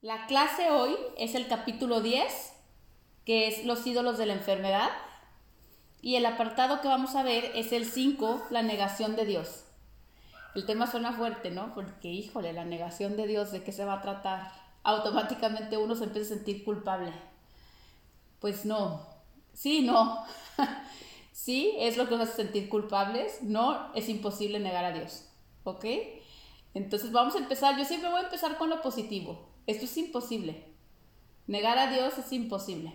La clase hoy es el capítulo 10, que es los ídolos de la enfermedad. Y el apartado que vamos a ver es el 5, la negación de Dios. El tema suena fuerte, ¿no? Porque, híjole, la negación de Dios, ¿de qué se va a tratar? Automáticamente uno se empieza a sentir culpable. Pues no, sí, no. sí, es lo que nos hace sentir culpables. No, es imposible negar a Dios. ¿Ok? Entonces vamos a empezar. Yo siempre voy a empezar con lo positivo. Esto es imposible. Negar a Dios es imposible.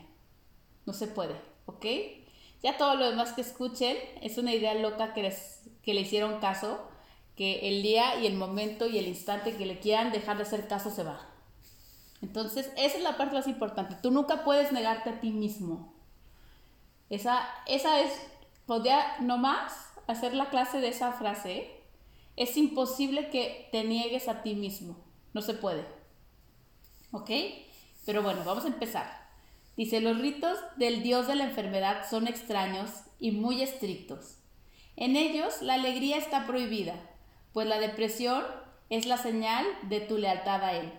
No se puede, ¿ok? Ya todo lo demás que escuchen es una idea loca que, les, que le hicieron caso, que el día y el momento y el instante que le quieran dejar de hacer caso se va. Entonces, esa es la parte más importante. Tú nunca puedes negarte a ti mismo. Esa, esa es, podría nomás hacer la clase de esa frase. Es imposible que te niegues a ti mismo. No se puede. ¿Ok? Pero bueno, vamos a empezar. Dice, los ritos del dios de la enfermedad son extraños y muy estrictos. En ellos la alegría está prohibida, pues la depresión es la señal de tu lealtad a él.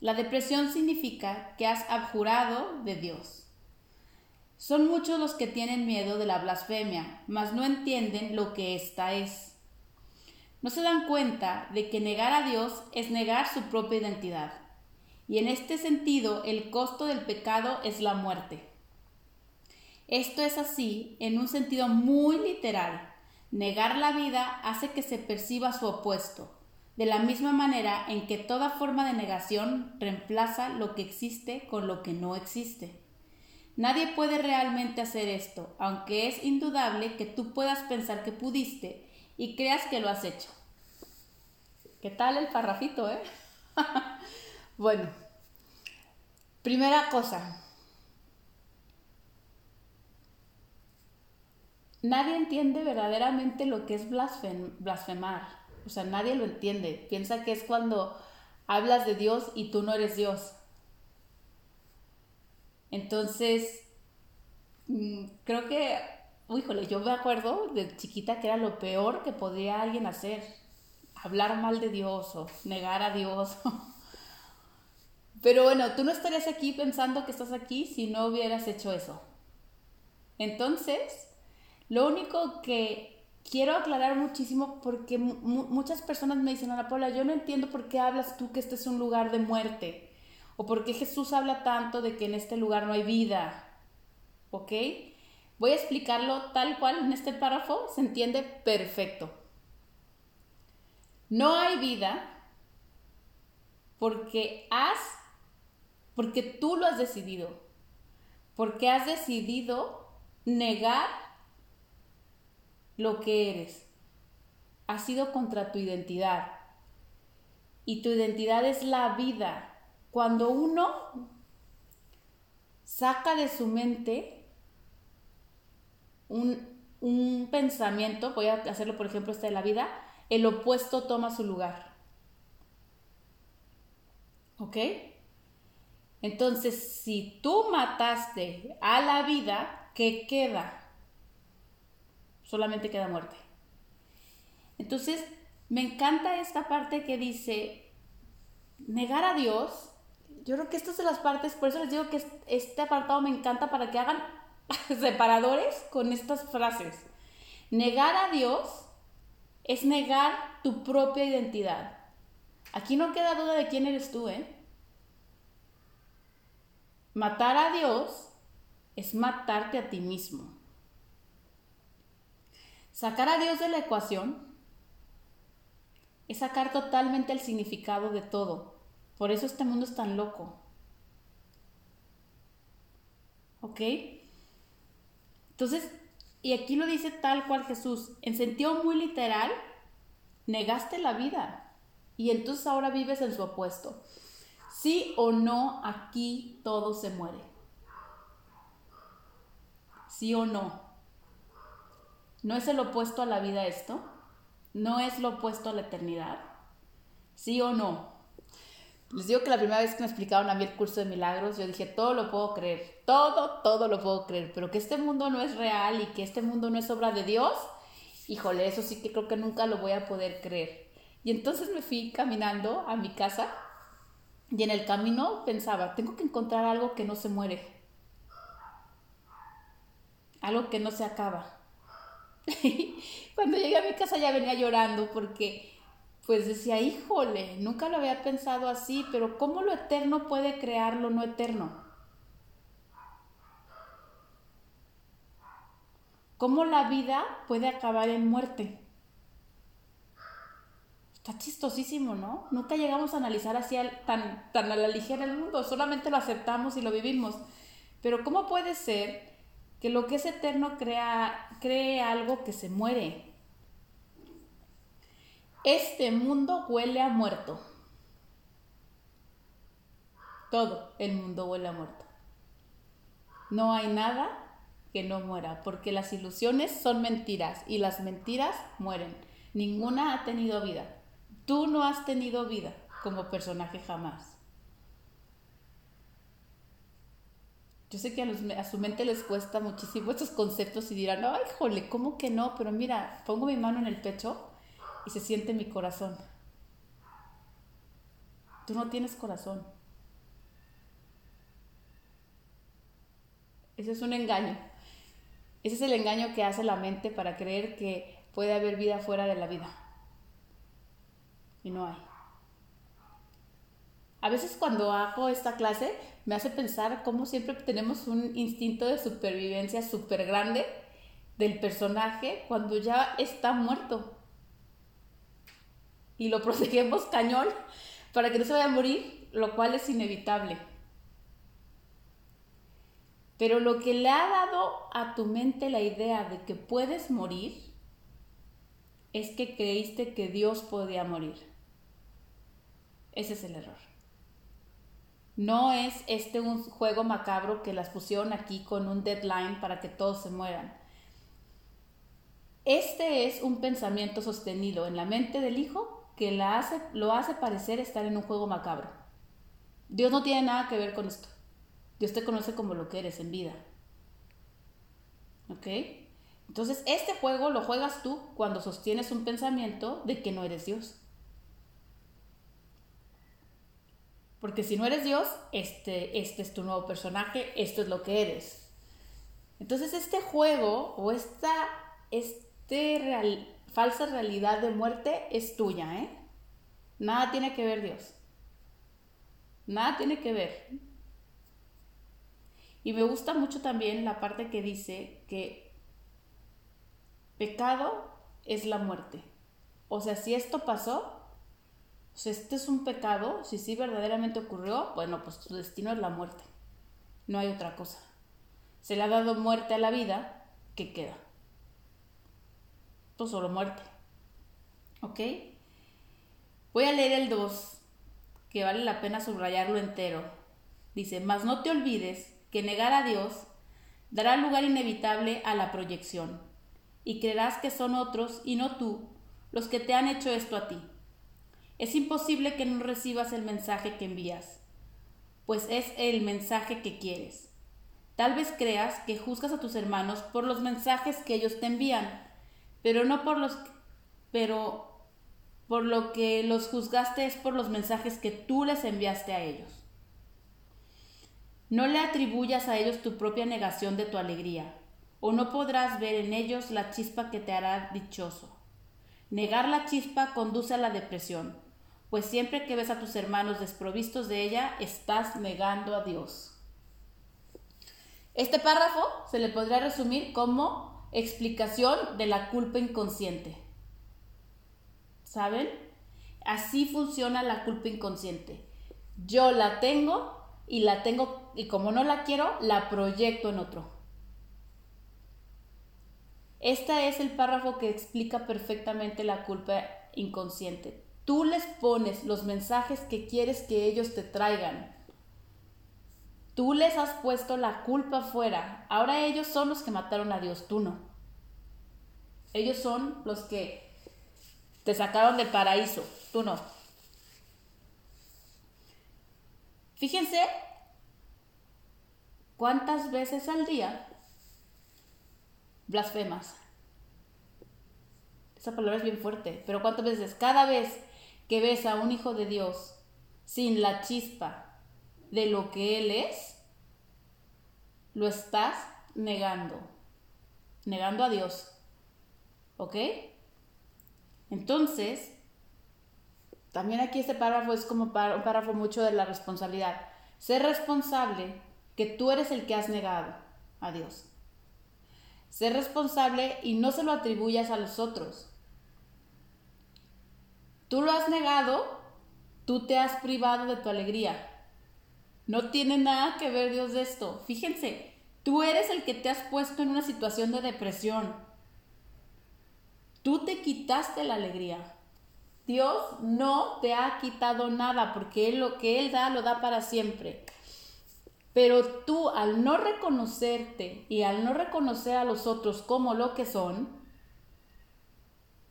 La depresión significa que has abjurado de Dios. Son muchos los que tienen miedo de la blasfemia, mas no entienden lo que ésta es. No se dan cuenta de que negar a Dios es negar su propia identidad y en este sentido el costo del pecado es la muerte. Esto es así en un sentido muy literal. Negar la vida hace que se perciba su opuesto, de la misma manera en que toda forma de negación reemplaza lo que existe con lo que no existe. Nadie puede realmente hacer esto, aunque es indudable que tú puedas pensar que pudiste y creas que lo has hecho. ¿Qué tal el parrafito, eh? Bueno, primera cosa. Nadie entiende verdaderamente lo que es blasfemar. O sea, nadie lo entiende. Piensa que es cuando hablas de Dios y tú no eres Dios. Entonces, mm, creo que, híjole, yo me acuerdo de chiquita que era lo peor que podría alguien hacer. Hablar mal de Dios o negar a Dios. Pero bueno, tú no estarías aquí pensando que estás aquí si no hubieras hecho eso. Entonces, lo único que quiero aclarar muchísimo porque muchas personas me dicen, Ana Paula, yo no entiendo por qué hablas tú que este es un lugar de muerte. O por qué Jesús habla tanto de que en este lugar no hay vida. ¿Ok? Voy a explicarlo tal cual en este párrafo, se entiende perfecto. No hay vida porque has porque tú lo has decidido, porque has decidido negar lo que eres. Ha sido contra tu identidad. Y tu identidad es la vida. Cuando uno saca de su mente un, un pensamiento, voy a hacerlo por ejemplo este de la vida, el opuesto toma su lugar. ¿Ok? Entonces, si tú mataste a la vida, ¿qué queda? Solamente queda muerte. Entonces, me encanta esta parte que dice, negar a Dios, yo creo que esta es de las partes, por eso les digo que este apartado me encanta para que hagan separadores con estas frases. Negar a Dios es negar tu propia identidad. Aquí no queda duda de quién eres tú, ¿eh? Matar a Dios es matarte a ti mismo. Sacar a Dios de la ecuación es sacar totalmente el significado de todo. Por eso este mundo es tan loco. ¿Ok? Entonces, y aquí lo dice tal cual Jesús, en sentido muy literal, negaste la vida y entonces ahora vives en su opuesto. Sí o no, aquí todo se muere. Sí o no. ¿No es el opuesto a la vida esto? ¿No es lo opuesto a la eternidad? ¿Sí o no? Les digo que la primera vez que me explicaron a mí el curso de milagros, yo dije, todo lo puedo creer, todo, todo lo puedo creer, pero que este mundo no es real y que este mundo no es obra de Dios, híjole, eso sí que creo que nunca lo voy a poder creer. Y entonces me fui caminando a mi casa Y en el camino pensaba, tengo que encontrar algo que no se muere. Algo que no se acaba. Cuando llegué a mi casa ya venía llorando porque pues decía, híjole, nunca lo había pensado así, pero ¿cómo lo eterno puede crear lo no eterno? ¿Cómo la vida puede acabar en muerte? Está chistosísimo, ¿no? Nunca llegamos a analizar así tan, tan a la ligera el mundo, solamente lo aceptamos y lo vivimos. Pero ¿cómo puede ser que lo que es eterno crea, cree algo que se muere? Este mundo huele a muerto. Todo el mundo huele a muerto. No hay nada que no muera, porque las ilusiones son mentiras y las mentiras mueren. Ninguna ha tenido vida. Tú no has tenido vida como personaje jamás. Yo sé que a, su mente les cuesta muchísimo estos conceptos y dirán, ay, jole, ¿cómo que no? Pero mira, pongo mi mano en el pecho y se siente mi corazón. Tú no tienes corazón. Ese es un engaño. Ese es el engaño que hace la mente para creer que puede haber vida fuera de la vida. Y no hay. A veces cuando hago esta clase me hace pensar cómo siempre tenemos un instinto de supervivencia súper grande del personaje cuando ya está muerto y lo protegemos cañón para que no se vaya a morir, lo cual es inevitable. Pero lo que le ha dado a tu mente la idea de que puedes morir es que creíste que Dios podía morir. Ese es el error. No es este un juego macabro que las pusieron aquí con un deadline para que todos se mueran. Este es un pensamiento sostenido en la mente del Hijo que la hace, lo hace parecer estar en un juego macabro. Dios no tiene nada que ver con esto. Dios te conoce como lo que eres en vida. ¿Ok? Entonces, este juego lo juegas tú cuando sostienes un pensamiento de que no eres Dios. Porque si no eres Dios, este, este es tu nuevo personaje, esto es lo que eres. Entonces, este juego o esta este real, falsa realidad de muerte es tuya, ¿eh? Nada tiene que ver Dios. Nada tiene que ver. Y me gusta mucho también la parte que dice que pecado es la muerte. O sea, si esto pasó, si este es un pecado, si sí verdaderamente ocurrió, bueno, pues tu destino es la muerte. No hay otra cosa. Se le ha dado muerte a la vida, ¿qué queda? Pues solo muerte. ¿Ok? Voy a leer el 2, que vale la pena subrayarlo entero. Dice, mas no te olvides que negar a Dios dará lugar inevitable a la proyección, y creerás que son otros y no tú los que te han hecho esto a ti. Es imposible que no recibas el mensaje que envías, pues es el mensaje que quieres. Tal vez creas que juzgas a tus hermanos por los mensajes que ellos te envían, pero no por los pero por lo que los juzgaste es por los mensajes que tú les enviaste a ellos. No le atribuyas a ellos tu propia negación de tu alegría, o no podrás ver en ellos la chispa que te hará dichoso. Negar la chispa conduce a la depresión, pues siempre que ves a tus hermanos desprovistos de ella, estás negando a Dios. Este párrafo se le podría resumir como explicación de la culpa inconsciente. ¿Saben? Así funciona la culpa inconsciente. Yo la tengo y la tengo y como no la quiero, la proyecto en otro. Este es el párrafo que explica perfectamente la culpa inconsciente. Tú les pones los mensajes que quieres que ellos te traigan. Tú les has puesto la culpa fuera. Ahora ellos son los que mataron a Dios, tú no. Ellos son los que te sacaron del paraíso, tú no. Fíjense cuántas veces al día blasfemas. Esa palabra es bien fuerte, pero cuántas veces, cada vez que ves a un hijo de Dios sin la chispa de lo que Él es, lo estás negando, negando a Dios. ¿Ok? Entonces, también aquí este párrafo es como un párrafo mucho de la responsabilidad. Ser responsable que tú eres el que has negado a Dios. Ser responsable y no se lo atribuyas a los otros. Tú lo has negado, tú te has privado de tu alegría. No tiene nada que ver Dios de esto. Fíjense, tú eres el que te has puesto en una situación de depresión. Tú te quitaste la alegría. Dios no te ha quitado nada porque lo que Él da lo da para siempre. Pero tú al no reconocerte y al no reconocer a los otros como lo que son,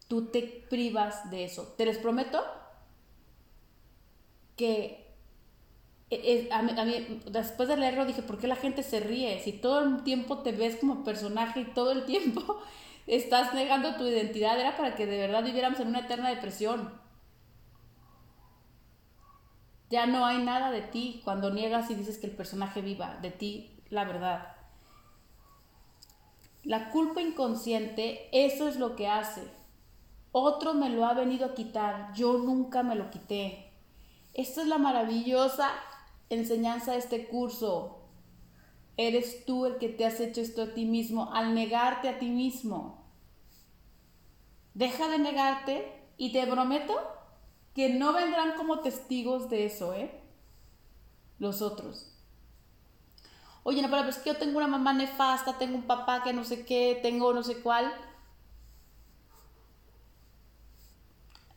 tú te privas de eso. Te les prometo que e, a mí, después de leerlo dije, ¿por qué la gente se ríe? Si todo el tiempo te ves como personaje y todo el tiempo estás negando tu identidad, era para que de verdad viviéramos en una eterna depresión. Ya no hay nada de ti cuando niegas y dices que el personaje viva, de ti la verdad. La culpa inconsciente, eso es lo que hace. Otro me lo ha venido a quitar, yo nunca me lo quité. Esta es la maravillosa enseñanza de este curso. Eres tú el que te has hecho esto a ti mismo al negarte a ti mismo. Deja de negarte y te prometo que no vendrán como testigos de eso, ¿eh? Los otros. Oye, no, pero es que yo tengo una mamá nefasta, tengo un papá que no sé qué, tengo no sé cuál.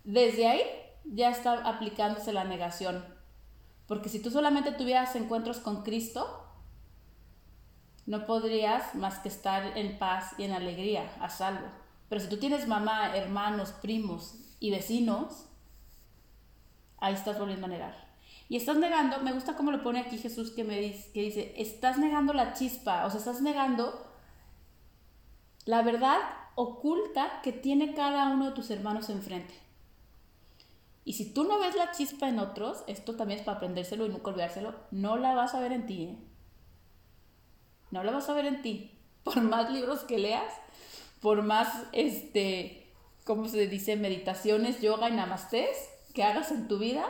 Desde ahí ya está aplicándose la negación. Porque si tú solamente tuvieras encuentros con Cristo, no podrías más que estar en paz y en alegría, a salvo. Pero si tú tienes mamá, hermanos, primos y vecinos, ahí estás volviendo a negar. Y estás negando, me gusta cómo lo pone aquí Jesús que me dice, que dice, estás negando la chispa, o sea, estás negando la verdad oculta que tiene cada uno de tus hermanos enfrente. Y si tú no ves la chispa en otros, esto también es para aprendérselo y nunca olvidárselo, no la vas a ver en ti. ¿eh? No la vas a ver en ti. Por más libros que leas, por más, este, ¿cómo se dice? Meditaciones, yoga y namastés, que hagas en tu vida,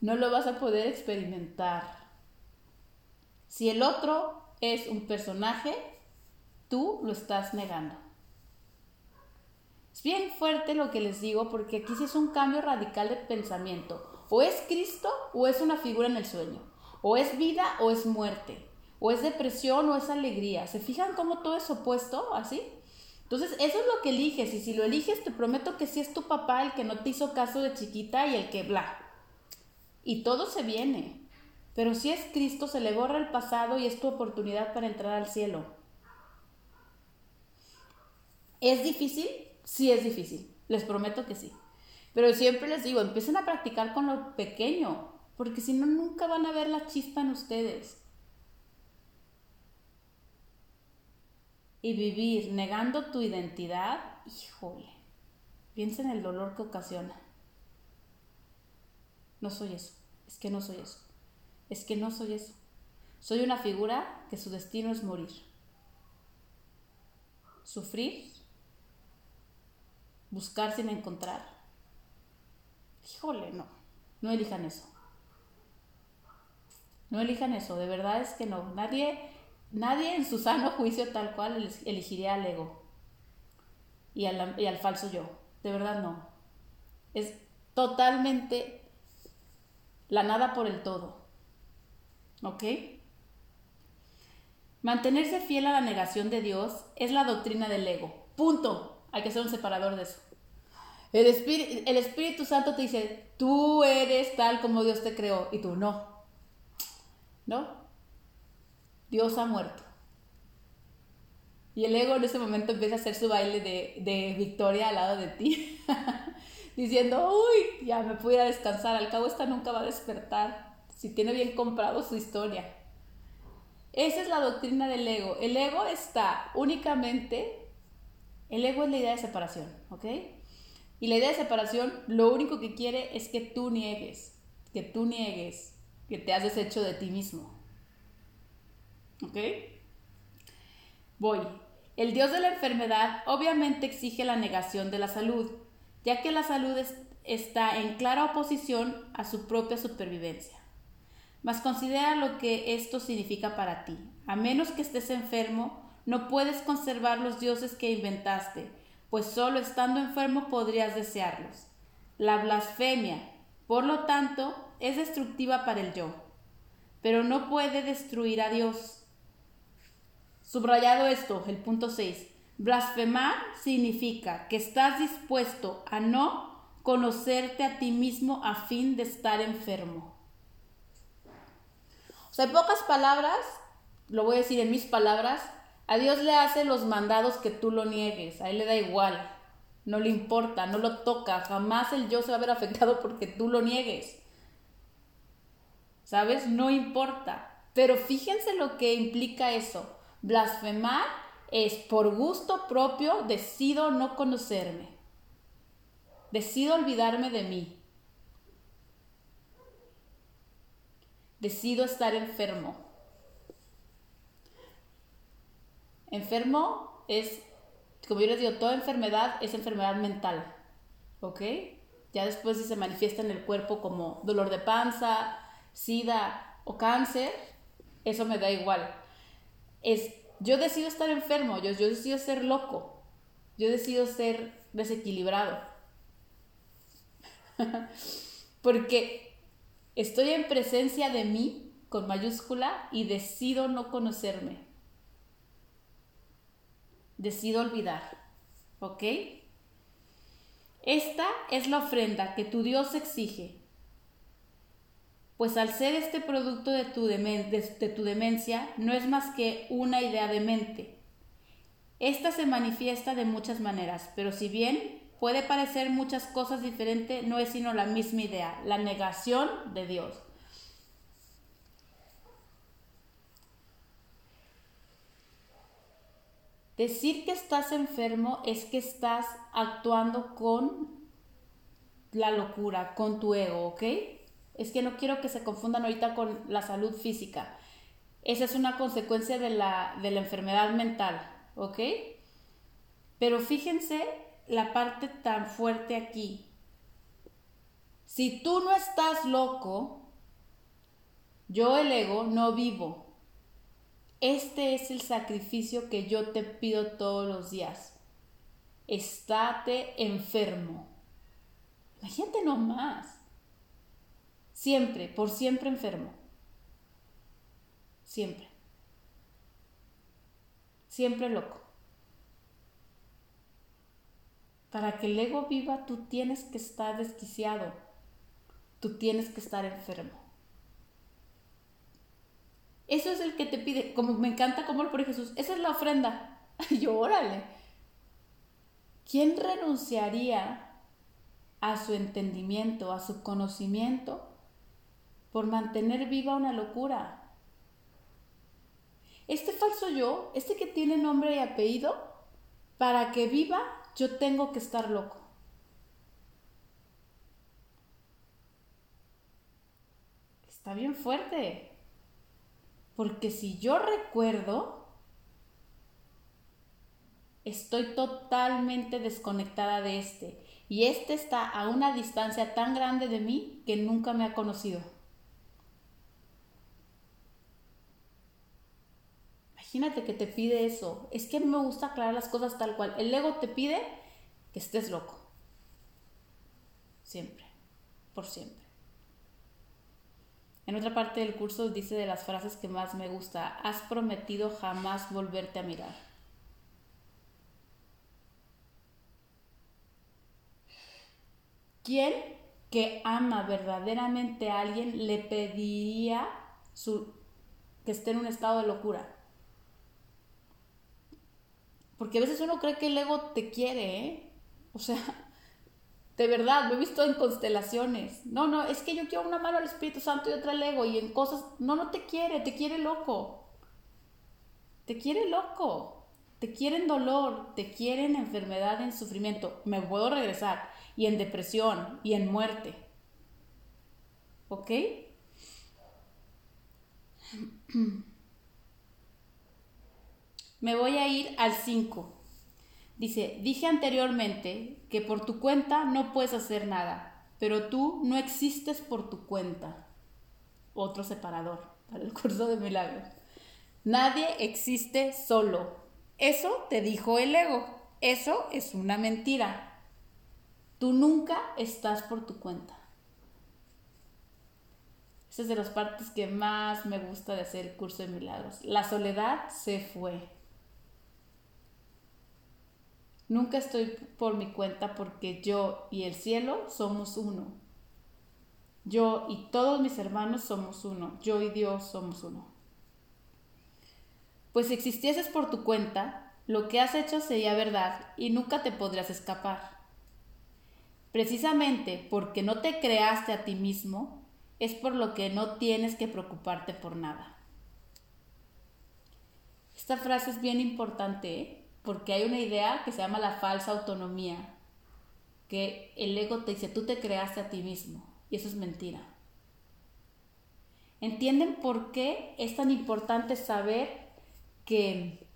no lo vas a poder experimentar. Si el otro es un personaje, tú lo estás negando. Es bien fuerte lo que les digo porque aquí sí es un cambio radical de pensamiento. O es Cristo o es una figura en el sueño. O es vida o es muerte. O es depresión o es alegría. ¿Se fijan cómo todo es opuesto así? Entonces, eso es lo que eliges y si lo eliges, te prometo que sí es tu papá el que no te hizo caso de chiquita y el que bla. Y todo se viene. Pero si es Cristo, se le borra el pasado y es tu oportunidad para entrar al cielo. ¿Es difícil? Sí es difícil. Les prometo que sí. Pero siempre les digo, empiecen a practicar con lo pequeño, porque si no, nunca van a ver la chispa en ustedes. y vivir negando tu identidad, híjole, piensa en el dolor que ocasiona. No soy eso, es que no soy eso, es que no soy eso. Soy una figura que su destino es morir. Sufrir, buscar sin encontrar. Híjole, no, no elijan eso. No elijan eso, de verdad es que no. Nadie Nadie en su sano juicio tal cual elegiría al ego y al, y al falso yo. De verdad no. Es totalmente la nada por el todo. ¿Ok? Mantenerse fiel a la negación de Dios es la doctrina del ego. Punto. Hay que ser un separador de eso. El Espíritu, el Espíritu Santo te dice, tú eres tal como Dios te creó y tú no. ¿No? Dios ha muerto. Y el ego en ese momento empieza a hacer su baile de, victoria al lado de ti, diciendo, uy, ya me pudiera descansar, al cabo esta nunca va a despertar, si tiene bien comprado su historia. Esa es la doctrina del ego. El ego está únicamente, el ego es la idea de separación, ¿ok? Y la idea de separación lo único que quiere es que tú niegues que tú niegues que te has deshecho de ti mismo. ¿Ok? Voy. El Dios de la enfermedad obviamente exige la negación de la salud, ya que la salud está en clara oposición a su propia supervivencia. Mas considera lo que esto significa para ti. A menos que estés enfermo, no puedes conservar los dioses que inventaste, pues solo estando enfermo podrías desearlos. La blasfemia, por lo tanto, es destructiva para el yo, pero no puede destruir a Dios. Subrayado esto, el punto 6. Blasfemar significa que estás dispuesto a no conocerte a ti mismo a fin de estar enfermo. O sea, en pocas palabras, lo voy a decir en mis palabras, a Dios le hace los mandados que tú lo niegues, a Él le da igual, no le importa, no lo toca, jamás el yo se va a ver afectado porque tú lo niegues. ¿Sabes? No importa. Pero fíjense lo que implica eso. Blasfemar es por gusto propio decido no conocerme. Decido olvidarme de mí. Decido estar enfermo. Enfermo es, como yo les digo, toda enfermedad es enfermedad mental. ¿Ok? Ya después si se manifiesta en el cuerpo como dolor de panza, sida o cáncer, eso me da igual es, yo decido estar enfermo, yo, yo decido ser loco, yo decido ser desequilibrado. Porque estoy en presencia de mí con mayúscula y decido no conocerme. Decido olvidar. ¿Ok? Esta es la ofrenda que tu Dios exige pues al ser este producto de tu, de tu demencia, no es más que una idea de mente. Esta se manifiesta de muchas maneras, pero si bien puede parecer muchas cosas diferentes, no es sino la misma idea, la negación de Dios. Decir que estás enfermo es que estás actuando con la locura, con tu ego, ¿ok? Es que no quiero que se confundan ahorita con la salud física. Esa es una consecuencia de la, de la enfermedad mental, ¿ok? Pero fíjense la parte tan fuerte aquí. Si tú no estás loco, yo el ego no vivo. Este es el sacrificio que yo te pido todos los días. Estate enfermo. Imagínate nomás. Siempre, por siempre enfermo. Siempre. Siempre loco. Para que el ego viva, tú tienes que estar desquiciado. Tú tienes que estar enfermo. Eso es el que te pide, como me encanta como lo pone Jesús, esa es la ofrenda. Yo, órale. ¿Quién renunciaría a su entendimiento, a su conocimiento, por mantener viva una locura. Este falso yo, este que tiene nombre y apellido, para que viva yo tengo que estar loco. Está bien fuerte. Porque si yo recuerdo, estoy totalmente desconectada de este. Y este está a una distancia tan grande de mí que nunca me ha conocido. Imagínate que te pide eso. Es que a mí me gusta aclarar las cosas tal cual. El ego te pide que estés loco. Siempre. Por siempre. En otra parte del curso dice de las frases que más me gusta, has prometido jamás volverte a mirar. ¿Quién que ama verdaderamente a alguien le pediría su, que esté en un estado de locura? Porque a veces uno cree que el ego te quiere, ¿eh? O sea, de verdad, lo he visto en constelaciones. No, no, es que yo quiero una mano al Espíritu Santo y otra al ego y en cosas... No, no te quiere, te quiere loco. Te quiere loco. Te quiere en dolor, te quiere en enfermedad, en sufrimiento. Me puedo regresar. Y en depresión y en muerte. ¿Ok? Me voy a ir al 5. Dice, dije anteriormente que por tu cuenta no puedes hacer nada, pero tú no existes por tu cuenta. Otro separador para el curso de milagros. Nadie existe solo. Eso te dijo el ego. Eso es una mentira. Tú nunca estás por tu cuenta. Esa es de las partes que más me gusta de hacer el curso de milagros. La soledad se fue. Nunca estoy por mi cuenta porque yo y el cielo somos uno. Yo y todos mis hermanos somos uno. Yo y Dios somos uno. Pues si existieses por tu cuenta, lo que has hecho sería verdad y nunca te podrías escapar. Precisamente porque no te creaste a ti mismo, es por lo que no tienes que preocuparte por nada. Esta frase es bien importante, ¿eh? Porque hay una idea que se llama la falsa autonomía, que el ego te dice, tú te creaste a ti mismo, y eso es mentira. ¿Entienden por qué es tan importante saber que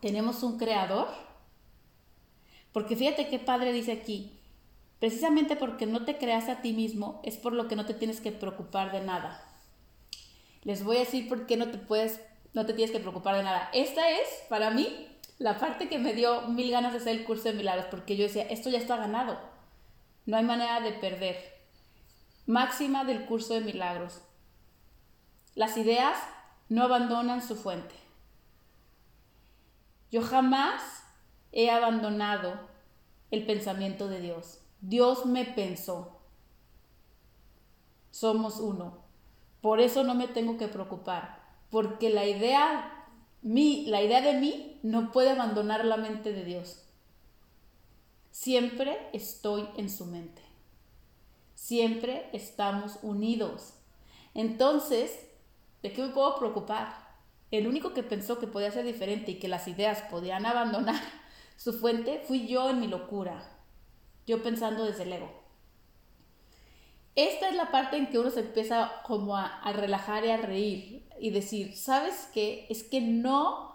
tenemos un creador? Porque fíjate qué padre dice aquí, precisamente porque no te creaste a ti mismo es por lo que no te tienes que preocupar de nada. Les voy a decir por qué no te puedes, no te tienes que preocupar de nada. Esta es, para mí, la parte que me dio mil ganas de hacer el curso de milagros, porque yo decía, esto ya está ganado, no hay manera de perder. Máxima del curso de milagros. Las ideas no abandonan su fuente. Yo jamás he abandonado el pensamiento de Dios. Dios me pensó. Somos uno. Por eso no me tengo que preocupar, porque la idea la idea de mí no puede abandonar la mente de Dios. Siempre estoy en su mente. Siempre estamos unidos. Entonces, ¿de qué me puedo preocupar? El único que pensó que podía ser diferente y que las ideas podían abandonar su fuente fui yo en mi locura. Yo pensando desde el ego. Esta es la parte en que uno se empieza como a, relajar y a reír y decir, ¿sabes qué? Es que no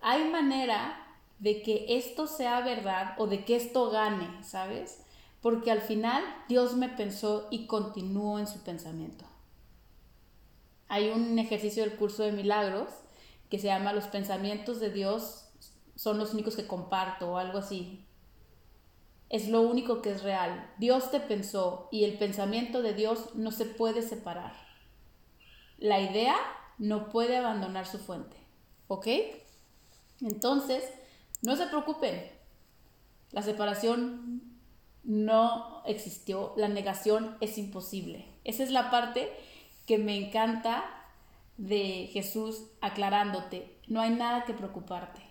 hay manera de que esto sea verdad o de que esto gane, ¿sabes? Porque al final Dios me pensó y continuó en su pensamiento. Hay un ejercicio del curso de milagros que se llama Los pensamientos de Dios son los únicos que comparto o algo así. Es lo único que es real. Dios te pensó y el pensamiento de Dios no se puede separar la idea no puede abandonar su fuente. ¿Ok? Entonces, no se preocupen. La separación no existió, la negación es imposible. Esa es la parte que me encanta de Jesús aclarándote. No hay nada que preocuparte.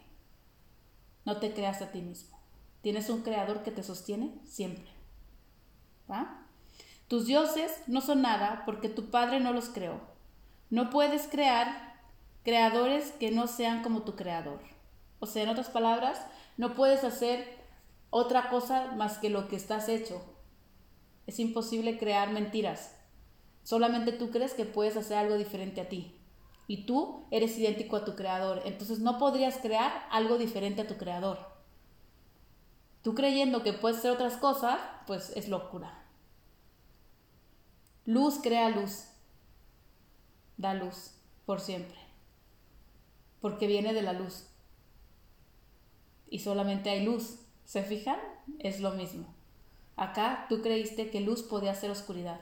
No te creas a ti mismo. Tienes un creador que te sostiene siempre. ¿Va? Tus dioses no son nada porque tu padre no los creó. No puedes crear creadores que no sean como tu creador. O sea, en otras palabras, no puedes hacer otra cosa más que lo que estás hecho. Es imposible crear mentiras. Solamente tú crees que puedes hacer algo diferente a ti. Y tú eres idéntico a tu creador. Entonces no podrías crear algo diferente a tu creador. Tú creyendo que puedes hacer otras cosas, pues es locura. Luz crea luz da luz por siempre, porque viene de la luz. Y solamente hay luz. ¿Se fijan? Es lo mismo. Acá tú creíste que luz podía ser oscuridad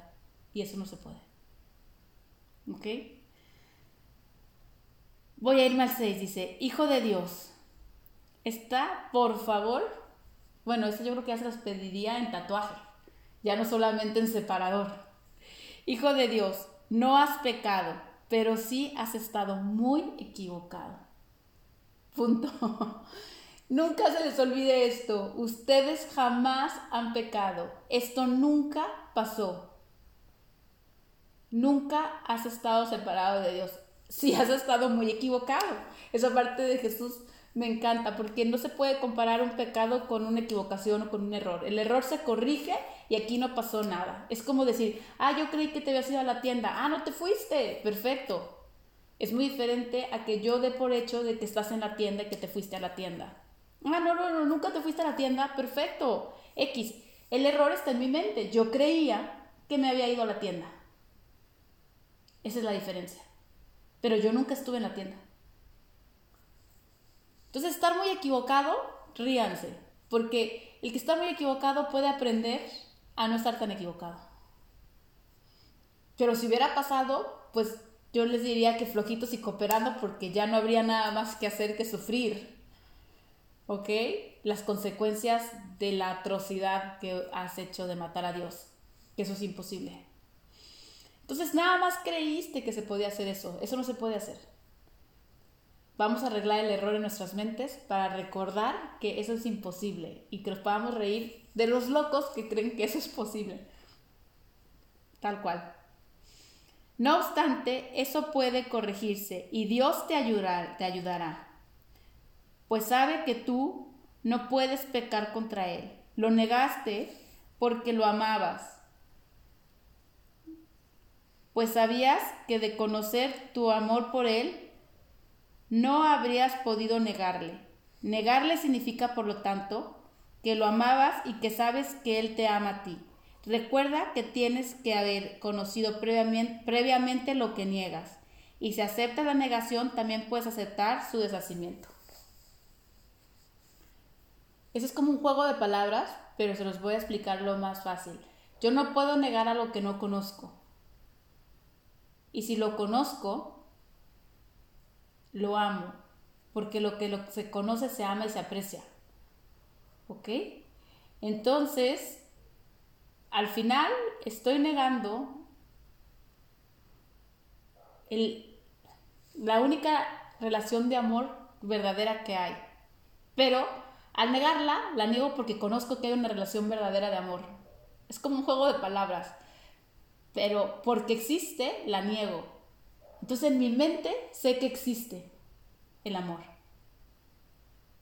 y eso no se puede. ¿Ok? Voy a irme al 6. Dice, Hijo de Dios, está, por favor, bueno, esto yo creo que ya se los pediría en tatuaje, ya no solamente en separador. Hijo de Dios, no has pecado pero sí has estado muy equivocado. Punto. nunca se les olvide esto. Ustedes jamás han pecado. Esto nunca pasó. Nunca has estado separado de Dios. Sí has estado muy equivocado. Esa parte de Jesús me encanta porque no se puede comparar un pecado con una equivocación o con un error. El error se corrige y aquí no pasó nada. Es como decir, ah, yo creí que te habías ido a la tienda, ah, no te fuiste, perfecto. Es muy diferente a que yo dé por hecho de que estás en la tienda y que te fuiste a la tienda. Ah, no, no, no, nunca te fuiste a la tienda, perfecto. X, el error está en mi mente. Yo creía que me había ido a la tienda. Esa es la diferencia. Pero yo nunca estuve en la tienda. Entonces, estar muy equivocado, ríanse, porque el que está muy equivocado puede aprender a no estar tan equivocado. Pero si hubiera pasado, pues yo les diría que flojitos y cooperando porque ya no habría nada más que hacer que sufrir. ¿Ok? Las consecuencias de la atrocidad que has hecho de matar a Dios. Que eso es imposible. Entonces nada más creíste que se podía hacer eso. Eso no se puede hacer. Vamos a arreglar el error en nuestras mentes para recordar que eso es imposible y que nos podamos reír de los locos que creen que eso es posible. Tal cual. No obstante, eso puede corregirse y Dios te ayudará, te ayudará. Pues sabe que tú no puedes pecar contra Él. Lo negaste porque lo amabas. Pues sabías que de conocer tu amor por Él, no habrías podido negarle. Negarle significa, por lo tanto, que lo amabas y que sabes que Él te ama a ti. Recuerda que tienes que haber conocido previamente, previamente lo que niegas. Y si aceptas la negación, también puedes aceptar su deshacimiento. Eso es como un juego de palabras, pero se los voy a explicar lo más fácil. Yo no puedo negar a lo que no conozco. Y si lo conozco, lo amo, porque lo que lo se conoce se ama y se aprecia. ¿Ok? Entonces, al final estoy negando la única relación de amor verdadera que hay. Pero al negarla, la niego porque conozco que hay una relación verdadera de amor. Es como un juego de palabras. Pero porque existe, la niego. Entonces en mi mente sé que existe el amor.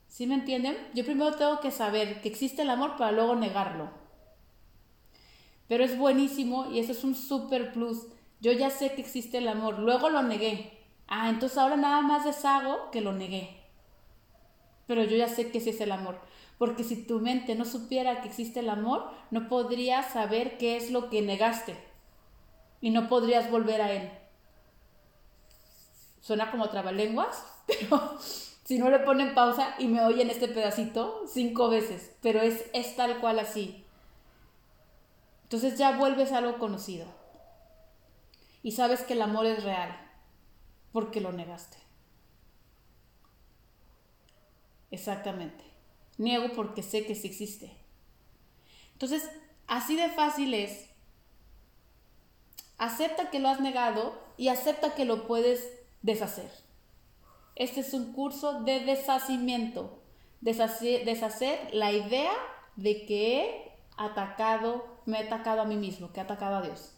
¿Sí me entienden? Yo primero tengo que saber que existe el amor para luego negarlo. Pero es buenísimo y eso es un super plus. Yo ya sé que existe el amor, luego lo negué. Ah, entonces ahora nada más deshago que lo negué. Pero yo ya sé que sí es el amor. Porque si tu mente no supiera que existe el amor, no podrías saber qué es lo que negaste. Y no podrías volver a él. Suena como trabalenguas, pero si no le ponen pausa y me oyen este pedacito cinco veces, pero es, es tal cual así. Entonces ya vuelves algo conocido. Y sabes que el amor es real, porque lo negaste. Exactamente. Niego porque sé que sí existe. Entonces, así de fácil es. Acepta que lo has negado y acepta que lo puedes deshacer. Este es un curso de deshacimiento, deshacer, deshacer la idea de que he atacado, me he atacado a mí mismo, que he atacado a Dios.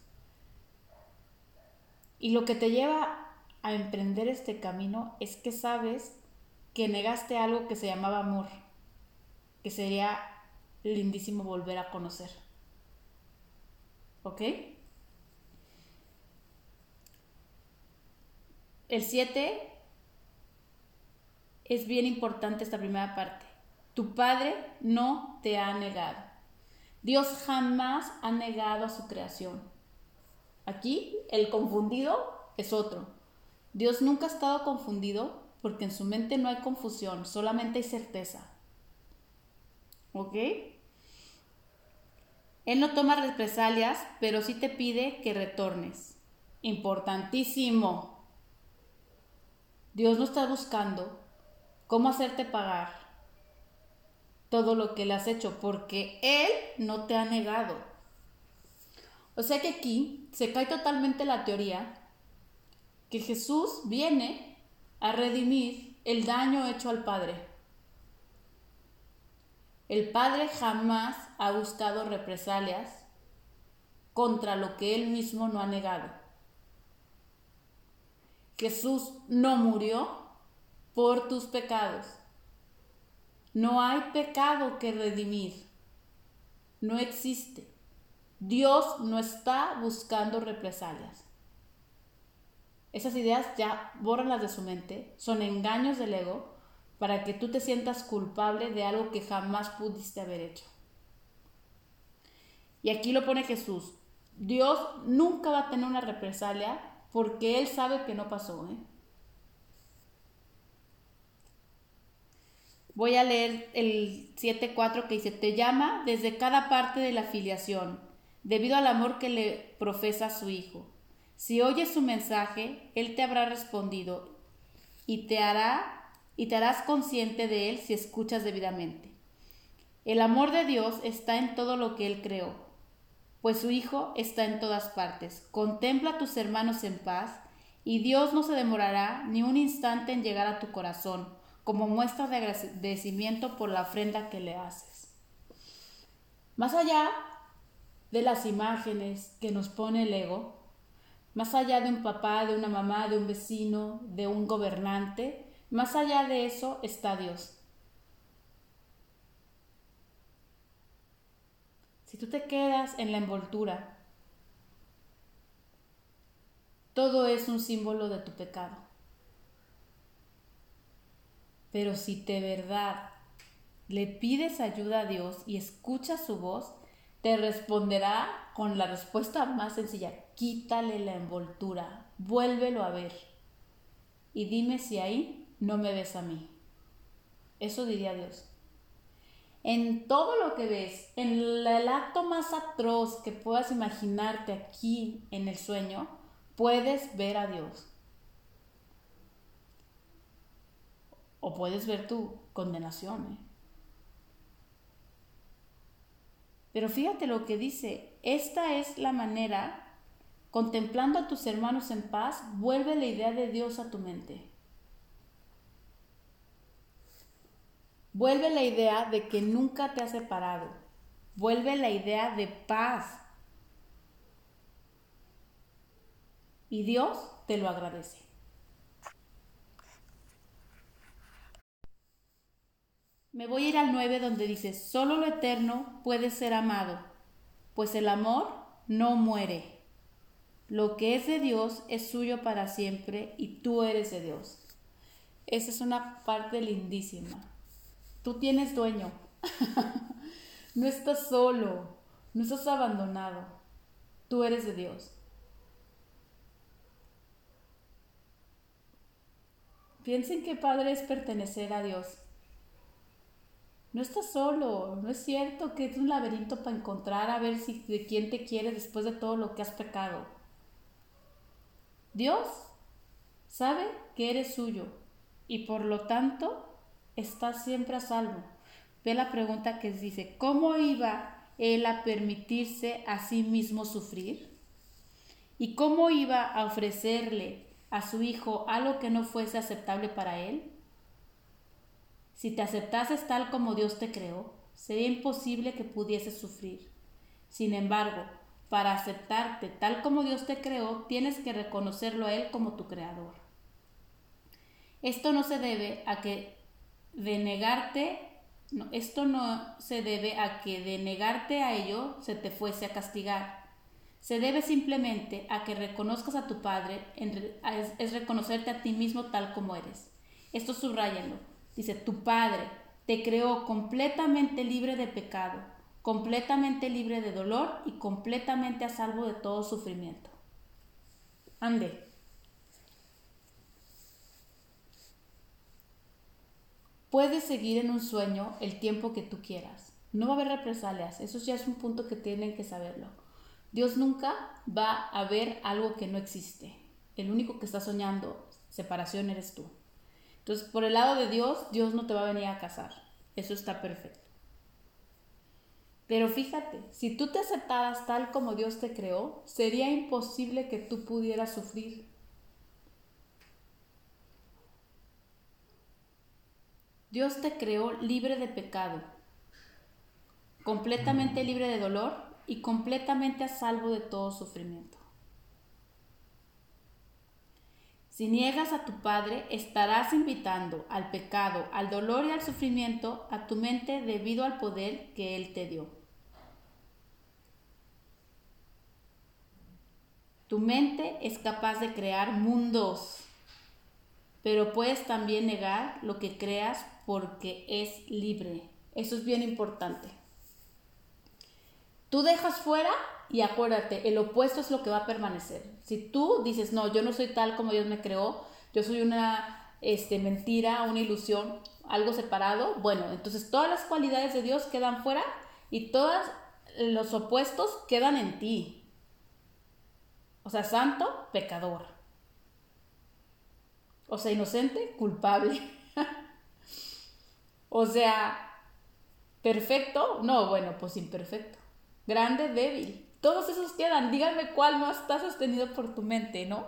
Y lo que te lleva a emprender este camino es que sabes que negaste algo que se llamaba amor, que sería lindísimo volver a conocer. ¿Ok? El 7 es bien importante esta primera parte. Tu Padre no te ha negado. Dios jamás ha negado a su creación. Aquí el confundido es otro. Dios nunca ha estado confundido porque en su mente no hay confusión, solamente hay certeza. ¿Ok? Él no toma represalias, pero sí te pide que retornes. Importantísimo. Dios no está buscando cómo hacerte pagar todo lo que le has hecho, porque Él no te ha negado. O sea que aquí se cae totalmente la teoría que Jesús viene a redimir el daño hecho al Padre. El Padre jamás ha buscado represalias contra lo que Él mismo no ha negado. Jesús no murió por tus pecados. No hay pecado que redimir. No existe. Dios no está buscando represalias. Esas ideas ya las de su mente, son engaños del ego para que tú te sientas culpable de algo que jamás pudiste haber hecho. Y aquí lo pone Jesús. Dios nunca va a tener una represalia porque Él sabe que no pasó. ¿eh? Voy a leer el 7.4 que dice, te llama desde cada parte de la filiación, debido al amor que le profesa su Hijo. Si oyes su mensaje, Él te habrá respondido y te hará y te harás consciente de Él si escuchas debidamente. El amor de Dios está en todo lo que Él creó, pues su Hijo está en todas partes. Contempla a tus hermanos en paz, y Dios no se demorará ni un instante en llegar a tu corazón como muestra de agradecimiento por la ofrenda que le haces. Más allá de las imágenes que nos pone el ego, más allá de un papá, de una mamá, de un vecino, de un gobernante, más allá de eso está Dios. Si tú te quedas en la envoltura, todo es un símbolo de tu pecado. Pero si de verdad le pides ayuda a Dios y escuchas su voz, te responderá con la respuesta más sencilla. Quítale la envoltura, vuélvelo a ver. Y dime si ahí no me ves a mí. Eso diría Dios. En todo lo que ves, en el acto más atroz que puedas imaginarte aquí en el sueño, puedes ver a Dios. O puedes ver tu condenación. ¿eh? Pero fíjate lo que dice, esta es la manera, contemplando a tus hermanos en paz, vuelve la idea de Dios a tu mente. Vuelve la idea de que nunca te has separado. Vuelve la idea de paz. Y Dios te lo agradece. Me voy a ir al 9 donde dice, solo lo eterno puede ser amado, pues el amor no muere. Lo que es de Dios es suyo para siempre y tú eres de Dios. Esa es una parte lindísima. Tú tienes dueño. no estás solo, no estás abandonado. Tú eres de Dios. Piensen qué padre es pertenecer a Dios. No estás solo, no es cierto que es un laberinto para encontrar a ver si de quién te quiere después de todo lo que has pecado. Dios sabe que eres suyo y por lo tanto estás siempre a salvo. Ve la pregunta que dice, ¿cómo iba él a permitirse a sí mismo sufrir? ¿Y cómo iba a ofrecerle a su hijo algo que no fuese aceptable para él? Si te aceptases tal como Dios te creó, sería imposible que pudieses sufrir. Sin embargo, para aceptarte tal como Dios te creó, tienes que reconocerlo a Él como tu creador. Esto no se debe a que de negarte, no, esto no se debe a que de negarte a ello se te fuese a castigar. Se debe simplemente a que reconozcas a tu Padre, es, reconocerte a ti mismo tal como eres. Esto subrayenlo. Dice, tu Padre te creó completamente libre de pecado, completamente libre de dolor y completamente a salvo de todo sufrimiento. Ande. Puedes seguir en un sueño el tiempo que tú quieras. No va a haber represalias. Eso ya es un punto que tienen que saberlo. Dios nunca va a ver algo que no existe. El único que está soñando separación eres tú. Entonces, por el lado de Dios, Dios no te va a venir a casar. Eso está perfecto. Pero fíjate, si tú te aceptaras tal como Dios te creó, sería imposible que tú pudieras sufrir. Dios te creó libre de pecado, completamente libre de dolor y completamente a salvo de todo sufrimiento. Si niegas a tu Padre, estarás invitando al pecado, al dolor y al sufrimiento a tu mente debido al poder que Él te dio. Tu mente es capaz de crear mundos, pero puedes también negar lo que creas porque es libre. Eso es bien importante. Tú dejas fuera y acuérdate, el opuesto es lo que va a permanecer. Si tú dices, no, yo no soy tal como Dios me creó, yo soy una este, mentira, una ilusión, algo separado, bueno, entonces todas las cualidades de Dios quedan fuera y todos los opuestos quedan en ti. O sea, santo, pecador. O sea, inocente, culpable. o sea, perfecto, no, bueno, pues imperfecto grande, débil. Todos esos quedan. Díganme cuál no está sostenido por tu mente, ¿no?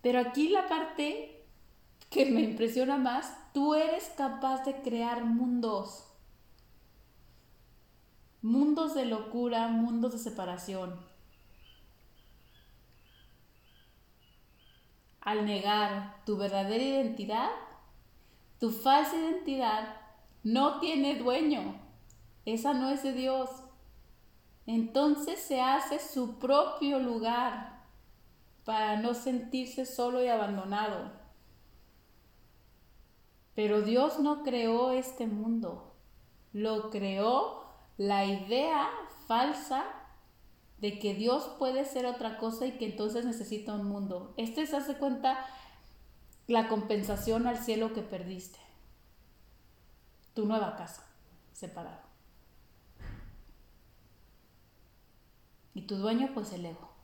Pero aquí la parte que me impresiona más, tú eres capaz de crear mundos. Mundos de locura, mundos de separación. Al negar tu verdadera identidad, tu falsa identidad no tiene dueño esa no es de Dios. Entonces se hace su propio lugar para no sentirse solo y abandonado. Pero Dios no creó este mundo, lo creó la idea falsa de que Dios puede ser otra cosa y que entonces necesita un mundo. Este se hace cuenta la compensación al cielo que perdiste. Tu nueva casa, separada. Y tu dueño, pues el ego.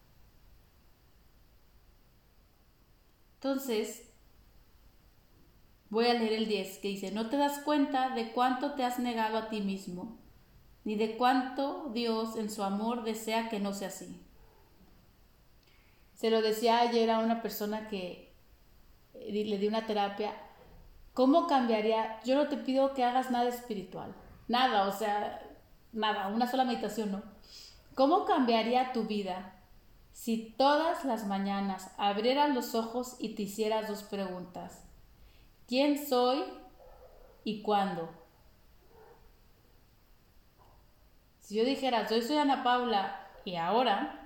Entonces, voy a leer el 10 que dice, no te das cuenta de cuánto te has negado a ti mismo, ni de cuánto Dios en su amor desea que no sea así. Se lo decía ayer a una persona que le di una terapia, ¿cómo cambiaría? Yo no te pido que hagas nada espiritual, nada, o sea, nada, una sola meditación, no. ¿Cómo cambiaría tu vida si todas las mañanas abrieras los ojos y te hicieras dos preguntas? ¿Quién soy y cuándo? Si yo dijera, soy Ana Paula y ahora,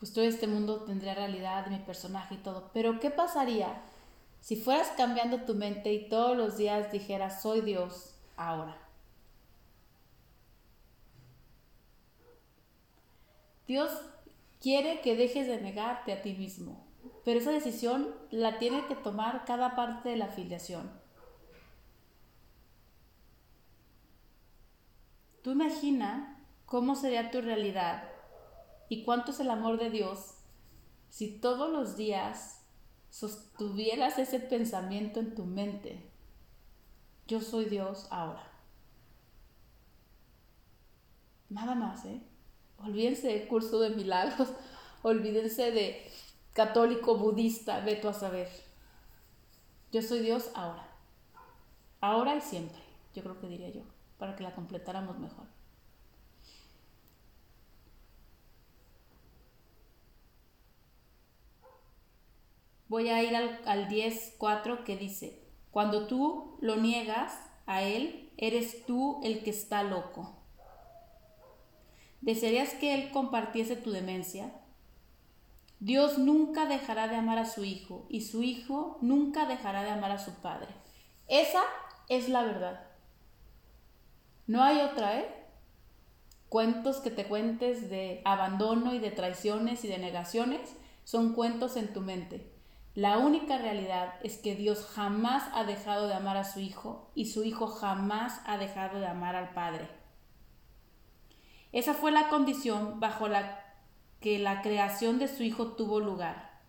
pues todo este mundo tendría realidad, mi personaje y todo. Pero ¿qué pasaría si fueras cambiando tu mente y todos los días dijeras, soy Dios ahora? Dios quiere que dejes de negarte a ti mismo, pero esa decisión la tiene que tomar cada parte de la afiliación. Tú imagina cómo sería tu realidad y cuánto es el amor de Dios si todos los días sostuvieras ese pensamiento en tu mente. Yo soy Dios ahora. Nada más, ¿eh? Olvídense del curso de milagros, olvídense de católico, budista, veto a saber. Yo soy Dios ahora. Ahora y siempre, yo creo que diría yo, para que la completáramos mejor. Voy a ir al, al 10.4 que dice, cuando tú lo niegas a Él, eres tú el que está loco. ¿Desearías que Él compartiese tu demencia? Dios nunca dejará de amar a su Hijo y su Hijo nunca dejará de amar a su Padre. Esa es la verdad. No hay otra, ¿eh? Cuentos que te cuentes de abandono y de traiciones y de negaciones son cuentos en tu mente. La única realidad es que Dios jamás ha dejado de amar a su Hijo y su Hijo jamás ha dejado de amar al Padre. Esa fue la condición bajo la que la creación de su Hijo tuvo lugar,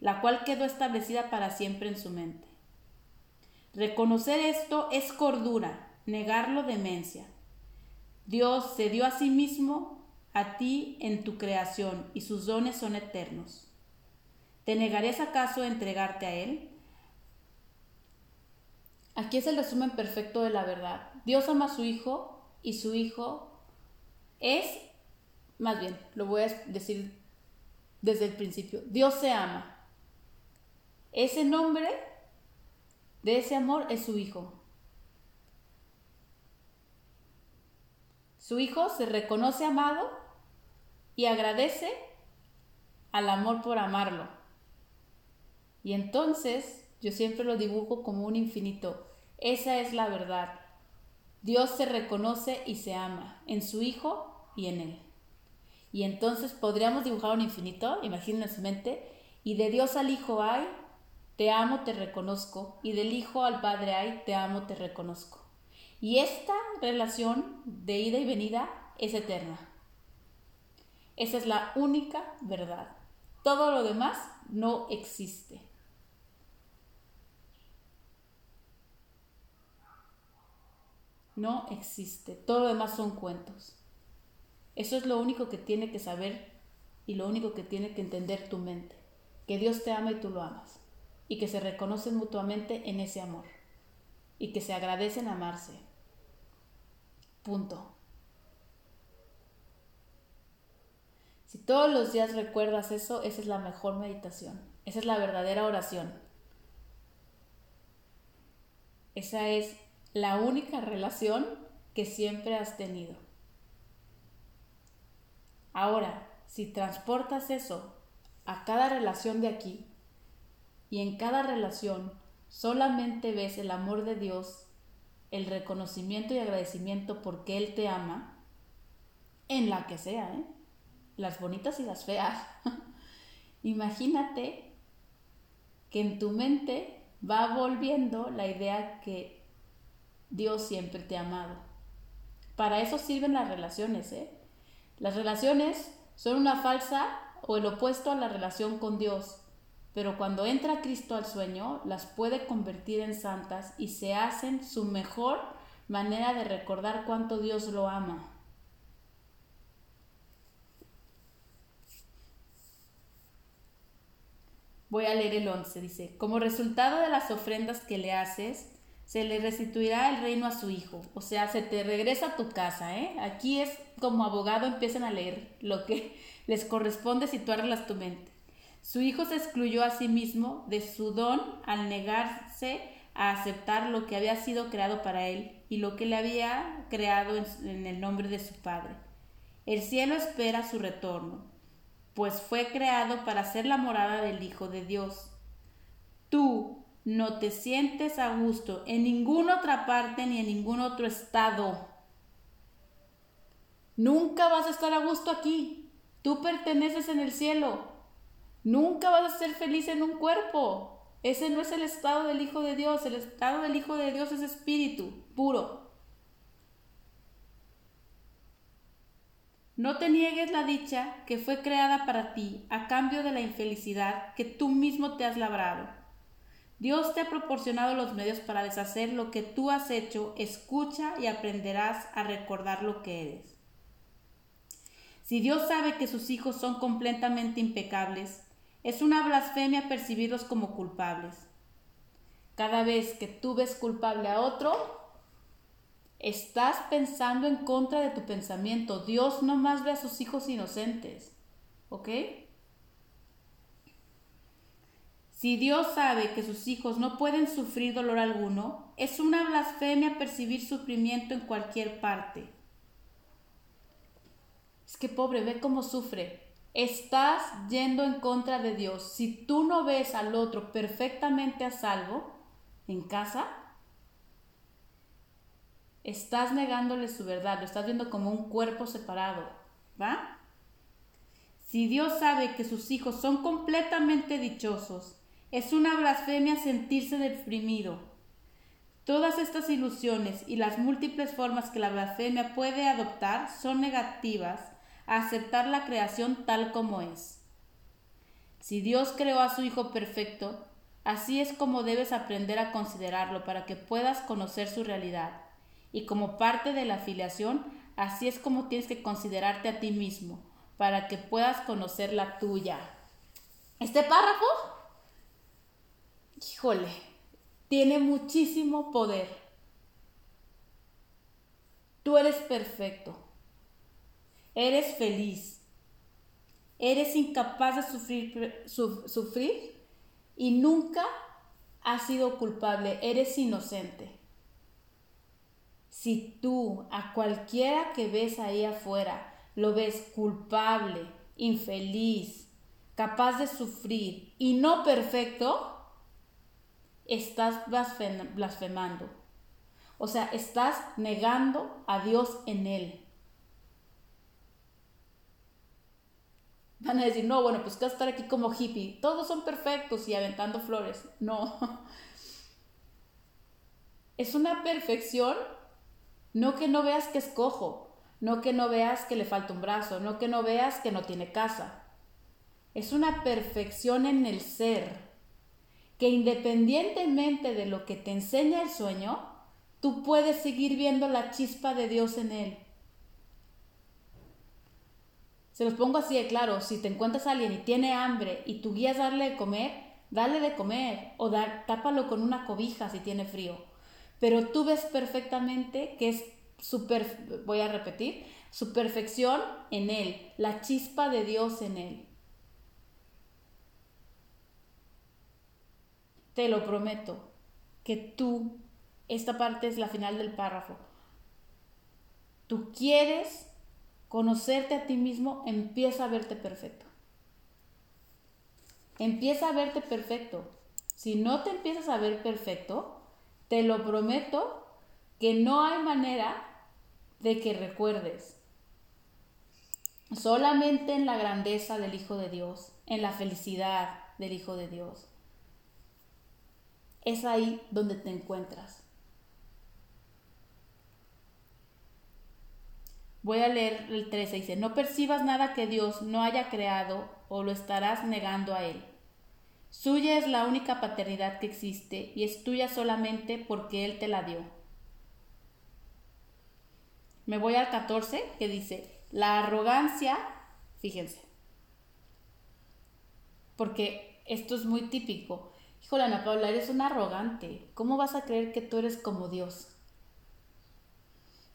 la cual quedó establecida para siempre en su mente. Reconocer esto es cordura, negarlo demencia. Dios se dio a sí mismo a ti en tu creación y sus dones son eternos. ¿Te negarías acaso a entregarte a Él? Aquí es el resumen perfecto de la verdad. Dios ama a su Hijo y su Hijo es, más bien, lo voy a decir desde el principio, Dios se ama. Ese nombre de ese amor es su Hijo. Su hijo se reconoce amado y agradece al amor por amarlo. Y entonces yo siempre lo dibujo como un infinito. Esa es la verdad. Dios se reconoce y se ama en su Hijo y en Él. Y entonces podríamos dibujar un infinito, imaginen en su mente, y de Dios al Hijo hay, te amo, te reconozco, y del Hijo al Padre hay, te amo, te reconozco. Y esta relación de ida y venida es eterna. Esa es la única verdad. Todo lo demás no existe. No existe. Todo lo demás son cuentos. Eso es lo único que tiene que saber y lo único que tiene que entender tu mente. Que Dios te ama y tú lo amas. Y que se reconocen mutuamente en ese amor. Y que se agradecen amarse. Punto. Si todos los días recuerdas eso, esa es la mejor meditación. Esa es la verdadera oración. Esa es la única relación que siempre has tenido. Ahora, si transportas eso a cada relación de aquí y en cada relación solamente ves el amor de Dios, el reconocimiento y agradecimiento porque Él te ama, en la que sea, ¿eh? las bonitas y las feas. Imagínate que en tu mente va volviendo la idea que Dios siempre te ha amado. Para eso sirven las relaciones, ¿eh? Las relaciones son una falsa o el opuesto a la relación con Dios, pero cuando entra Cristo al sueño, las puede convertir en santas y se hacen su mejor manera de recordar cuánto Dios lo ama. Voy a leer el 11, dice, como resultado de las ofrendas que le haces, se le restituirá el reino a su hijo. O sea, se te regresa a tu casa, ¿eh? Aquí es como abogado empiezan a leer lo que les corresponde si tú arreglas tu mente. Su hijo se excluyó a sí mismo de su don al negarse a aceptar lo que había sido creado para él y lo que le había creado en el nombre de su padre. El cielo espera su retorno pues fue creado para ser la morada del Hijo de Dios. Tú no te sientes a gusto en ninguna otra parte ni en ningún otro estado. Nunca vas a estar a gusto aquí. Tú perteneces en el cielo. Nunca vas a ser feliz en un cuerpo. Ese no es el estado del Hijo de Dios. El estado del Hijo de Dios es espíritu puro. No te niegues la dicha que fue creada para ti a cambio de la infelicidad que tú mismo te has labrado. Dios te ha proporcionado los medios para deshacer lo que tú has hecho, escucha y aprenderás a recordar lo que eres. Si Dios sabe que sus hijos son completamente impecables, es una blasfemia percibirlos como culpables. Cada vez que tú ves culpable a otro, Estás pensando en contra de tu pensamiento. Dios no más ve a sus hijos inocentes. ¿Ok? Si Dios sabe que sus hijos no pueden sufrir dolor alguno, es una blasfemia percibir sufrimiento en cualquier parte. Es que pobre, ve cómo sufre. Estás yendo en contra de Dios. Si tú no ves al otro perfectamente a salvo en casa, estás negándole su verdad, lo estás viendo como un cuerpo separado, ¿va? Si Dios sabe que sus hijos son completamente dichosos, es una blasfemia sentirse deprimido. Todas estas ilusiones y las múltiples formas que la blasfemia puede adoptar son negativas a aceptar la creación tal como es. Si Dios creó a su Hijo perfecto, así es como debes aprender a considerarlo para que puedas conocer su realidad y como parte de la afiliación, así es como tienes que considerarte a ti mismo, para que puedas conocer la tuya. Este párrafo, híjole, tiene muchísimo poder. Tú eres perfecto, eres feliz, eres incapaz de sufrir, sufrir y nunca has sido culpable, eres inocente. si tú a cualquiera que ves ahí afuera lo ves culpable, infeliz, capaz de sufrir y no perfecto, estás blasfemando. O sea, estás negando a Dios en él. Van a decir, no, bueno, pues que estar aquí como hippie. Todos son perfectos y aventando flores. No. Es una perfección, no que no veas que es cojo, no que no veas que le falta un brazo, no que no veas que no tiene casa. Es una perfección en el ser, que independientemente de lo que te enseña el sueño, tú puedes seguir viendo la chispa de Dios en él. Se los pongo así de claro, si te encuentras a alguien y tiene hambre y tu guía es darle de comer, dale de comer o dar, tápalo con una cobija si tiene frío. Pero tú ves perfectamente que es su, voy a repetir, su perfección en él, la chispa de Dios en él. Te lo prometo, que tú, esta parte es la final del párrafo, tú quieres conocerte a ti mismo, empieza a verte perfecto. Empieza a verte perfecto. Si no te empiezas a ver perfecto, te lo prometo que no hay manera de que recuerdes. Solamente en la grandeza del Hijo de Dios, en la felicidad del Hijo de Dios. Es ahí donde te encuentras. Voy a leer el 13. Dice, no percibas nada que Dios no haya creado o lo estarás negando a Él. Suya es la única paternidad que existe y es tuya solamente porque Él te la dio. Me voy al 14 que dice, la arrogancia, fíjense, porque esto es muy típico. Híjole, Ana Paula, eres un arrogante. ¿Cómo vas a creer que tú eres como Dios?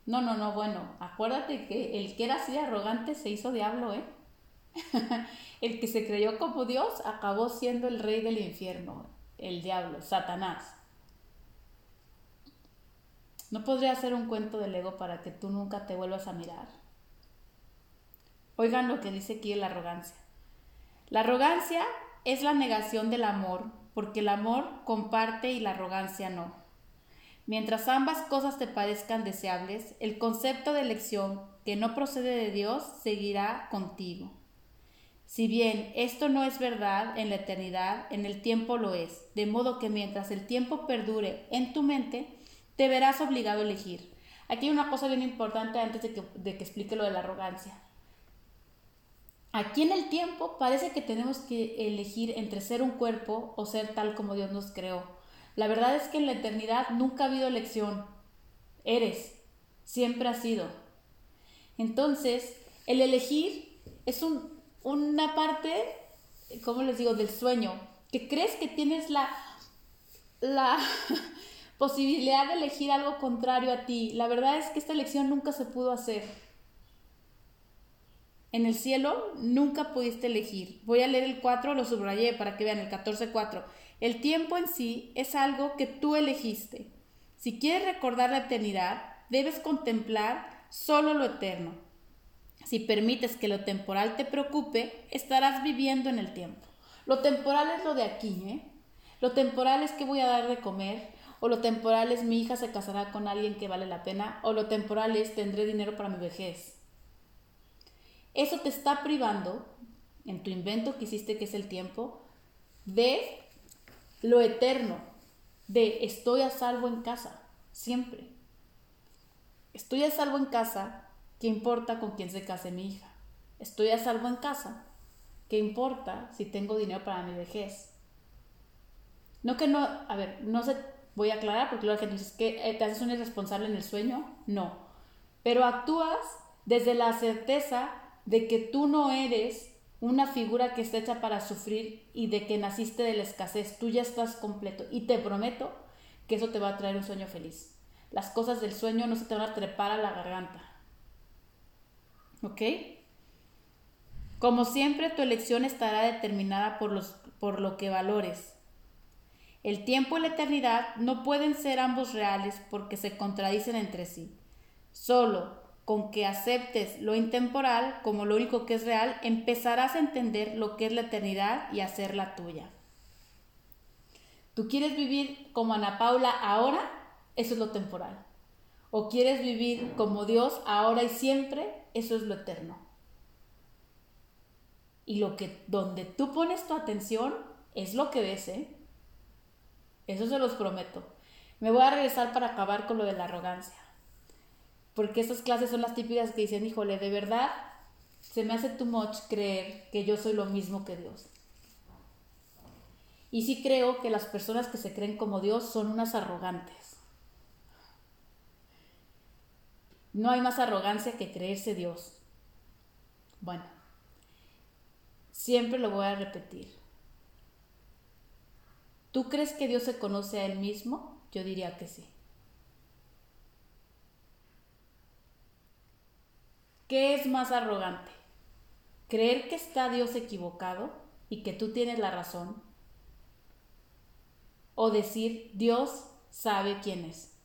No, no, no, bueno, acuérdate que el que era así arrogante se hizo diablo, ¿eh? el que se creyó como Dios acabó siendo el rey del infierno, el diablo, Satanás. ¿No podría ser un cuento del ego para que tú nunca te vuelvas a mirar? Oigan lo que dice aquí la arrogancia. La arrogancia es la negación del amor, porque el amor comparte y la arrogancia no. Mientras ambas cosas te parezcan deseables, el concepto de elección que no procede de Dios seguirá contigo. Si bien esto no es verdad en la eternidad, en el tiempo lo es, de modo que mientras el tiempo perdure en tu mente, te verás obligado a elegir. Aquí hay una cosa bien importante antes de que, de que explique lo de la arrogancia. Aquí en el tiempo parece que tenemos que elegir entre ser un cuerpo o ser tal como Dios nos creó. La verdad es que en la eternidad nunca ha habido elección. Eres, siempre has sido. Entonces, el elegir es una parte, ¿cómo les digo?, del sueño, que crees que tienes la, la posibilidad de elegir algo contrario a ti. La verdad es que esta elección nunca se pudo hacer. En el cielo nunca pudiste elegir. Voy a leer el 4, lo subrayé para que vean el 14.4. El tiempo en sí es algo que tú elegiste. Si quieres recordar la eternidad, debes contemplar solo lo eterno. Si permites que lo temporal te preocupe, estarás viviendo en el tiempo. Lo temporal es lo de aquí, ¿eh? Lo temporal es que voy a dar de comer, o lo temporal es mi hija se casará con alguien que vale la pena, o lo temporal es tendré dinero para mi vejez. Eso te está privando, en tu invento que hiciste que es el tiempo, de lo eterno de estoy a salvo en casa, siempre. Estoy a salvo en casa, ¿qué importa con quién se case mi hija? Estoy a salvo en casa, ¿qué importa si tengo dinero para mi vejez? No que no, a ver, no sé, voy a aclarar porque luego la gente dice que eh, te haces un irresponsable en el sueño, no. Pero actúas desde la certeza de que tú no eres una figura que está hecha para sufrir y de que naciste de la escasez, tú ya estás completo y te prometo que eso te va a traer un sueño feliz. Las cosas del sueño no se te van a trepar a la garganta. ¿Ok? Como siempre, tu elección estará determinada por, los, por lo que valores. El tiempo y la eternidad no pueden ser ambos reales porque se contradicen entre sí. Solo con que aceptes lo intemporal como lo único que es real, empezarás a entender lo que es la eternidad y hacerla tuya. ¿Tú quieres vivir como Ana Paula ahora? Eso es lo temporal. ¿O quieres vivir como Dios ahora y siempre? Eso es lo eterno. Y lo que donde tú pones tu atención es lo que ves, ¿eh? Eso se los prometo. Me voy a regresar para acabar con lo de la arrogancia. Porque esas clases son las típicas que dicen, híjole, de verdad, se me hace too much creer que yo soy lo mismo que Dios. Y sí creo que las personas que se creen como Dios son unas arrogantes. No hay más arrogancia que creerse Dios. Bueno, siempre lo voy a repetir. ¿Tú crees que Dios se conoce a Él mismo? Yo diría que sí. ¿Qué es más arrogante? ¿Creer que está Dios equivocado y que tú tienes la razón? ¿O decir Dios sabe quién es?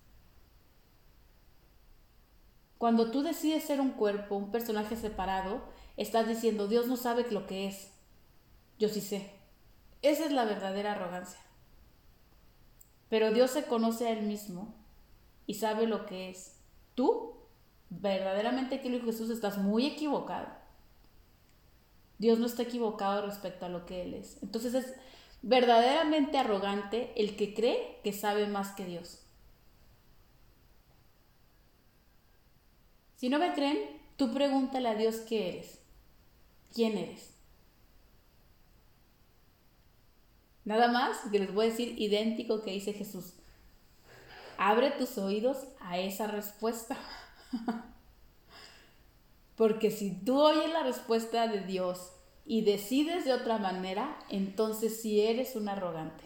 Cuando tú decides ser un cuerpo, un personaje separado, estás diciendo Dios no sabe lo que es. Yo sí sé. Esa es la verdadera arrogancia. Pero Dios se conoce a Él mismo y sabe lo que es. Tú, verdaderamente, que Jesús, estás muy equivocado. Dios no está equivocado respecto a lo que Él es. Entonces es verdaderamente arrogante el que cree que sabe más que Dios. Si no me creen, tú pregúntale a Dios qué eres. ¿Quién eres? Nada más que les voy a decir idéntico que dice Jesús. Abre tus oídos a esa respuesta. Porque si tú oyes la respuesta de Dios y decides de otra manera, entonces sí eres un arrogante.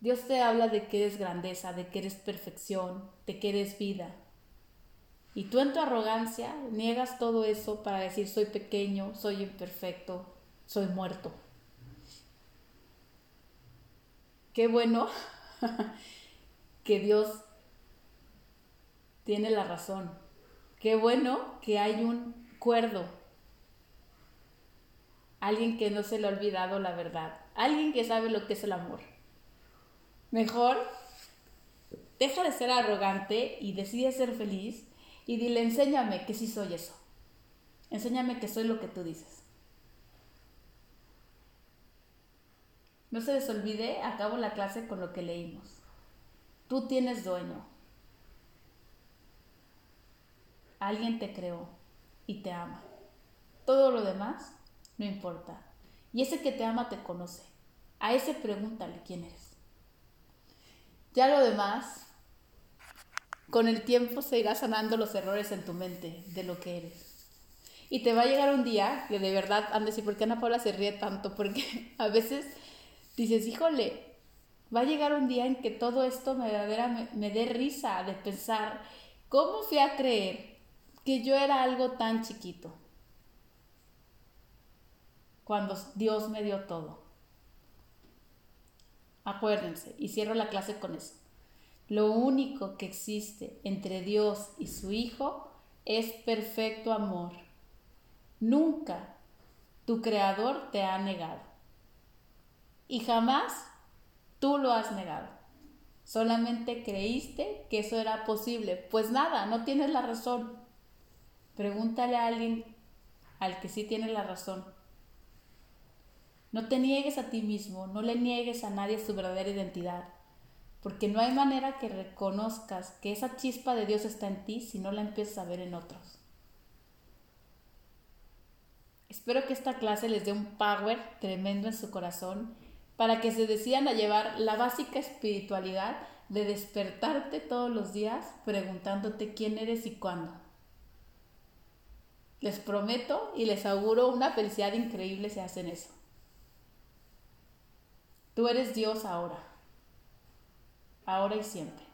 Dios te habla de que eres grandeza, de que eres perfección, de que eres vida. Y tú en tu arrogancia niegas todo eso para decir soy pequeño, soy imperfecto, soy muerto. Qué bueno que Dios tiene la razón. Qué bueno que hay un cuerdo. Alguien que no se le ha olvidado la verdad. Alguien que sabe lo que es el amor. Mejor, deja de ser arrogante y decide ser feliz y dile, enséñame que sí soy eso. Enséñame que soy lo que tú dices. No se les olvide, acabo la clase con lo que leímos. Tú tienes dueño. Alguien te creó y te ama. Todo lo demás no importa. Y ese que te ama te conoce. A ese pregúntale quién eres. Ya lo demás con el tiempo se irá sanando los errores en tu mente de lo que eres. Y te va a llegar un día que de verdad, han decir, ¿por qué Ana Paula se ríe tanto? Porque a veces dices, híjole, va a llegar un día en que todo esto me, me, me dé risa de pensar, ¿cómo fui a creer que yo era algo tan chiquito? Cuando Dios me dio todo. Acuérdense, y cierro la clase con eso. Lo único que existe entre Dios y su Hijo es perfecto amor. Nunca tu Creador te ha negado. Y jamás tú lo has negado. Solamente creíste que eso era posible. Pues nada, no tienes la razón. Pregúntale a alguien al que sí tiene la razón. No te niegues a ti mismo, no le niegues a nadie su verdadera identidad porque no hay manera que reconozcas que esa chispa de Dios está en ti si no la empiezas a ver en otros. Espero que esta clase les dé un power tremendo en su corazón para que se decidan a llevar la básica espiritualidad de despertarte todos los días preguntándote quién eres y cuándo. Les prometo y les auguro una felicidad increíble si hacen eso. Tú eres Dios ahora ahora y siempre.